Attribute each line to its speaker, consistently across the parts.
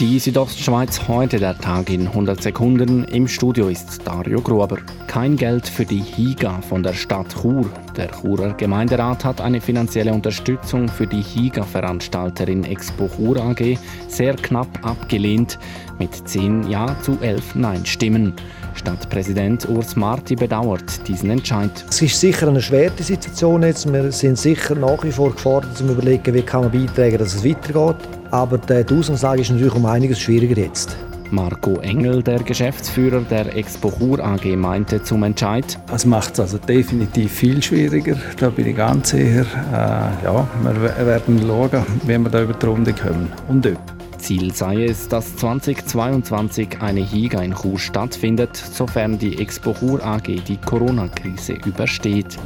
Speaker 1: Die Südostschweiz heute der Tag in 100 Sekunden. Im Studio ist Dario Gruber. Kein Geld für die HIGA von der Stadt Chur. Der Churer Gemeinderat hat eine finanzielle Unterstützung für die HIGA-Veranstalterin Expo Chur AG sehr knapp abgelehnt mit 10 Ja zu 11 Nein-Stimmen. Stadtpräsident Urs Marti bedauert diesen Entscheid.
Speaker 2: Es ist sicher eine schwere Situation jetzt. Wir sind sicher nach wie vor gefordert, zu überlegen, wie kann man beitragen, dass es weitergeht. Aber die Ausgangslage ist natürlich um einiges schwieriger jetzt.
Speaker 1: Marco Engel, der Geschäftsführer der Expo Chur AG, meinte zum Entscheid.
Speaker 3: Es macht es also definitiv viel schwieriger. Da bin ich ganz sicher. Äh, ja, wir werden schauen, wie wir da über die Runde kommen und ob.
Speaker 1: Ziel sei es, dass 2022 eine HIGA in Chur stattfindet, sofern die Expo Chur AG die Corona-Krise übersteht.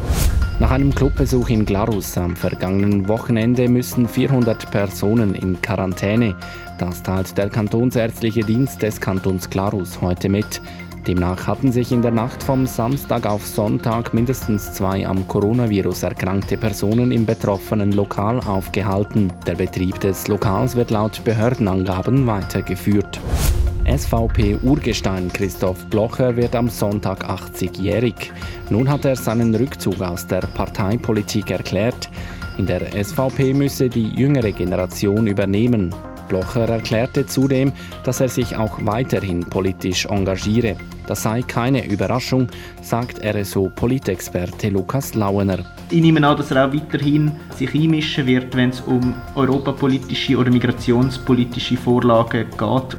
Speaker 1: Nach einem Clubbesuch in Glarus am vergangenen Wochenende müssen 400 Personen in Quarantäne. Das teilt der Kantonsärztliche Dienst des Kantons Glarus heute mit. Demnach hatten sich in der Nacht vom Samstag auf Sonntag mindestens zwei am Coronavirus erkrankte Personen im betroffenen Lokal aufgehalten. Der Betrieb des Lokals wird laut Behördenangaben weitergeführt. SVP-Urgestein Christoph Blocher wird am Sonntag 80-jährig. Nun hat er seinen Rückzug aus der Parteipolitik erklärt. In der SVP müsse die jüngere Generation übernehmen. Blocher erklärte zudem, dass er sich auch weiterhin politisch engagiere. Das sei keine Überraschung, sagt RSO-Politexperte Lukas Lauener.
Speaker 4: Ich nehme an, dass er auch weiterhin sich einmischen wird, wenn es um europapolitische oder migrationspolitische Vorlagen geht.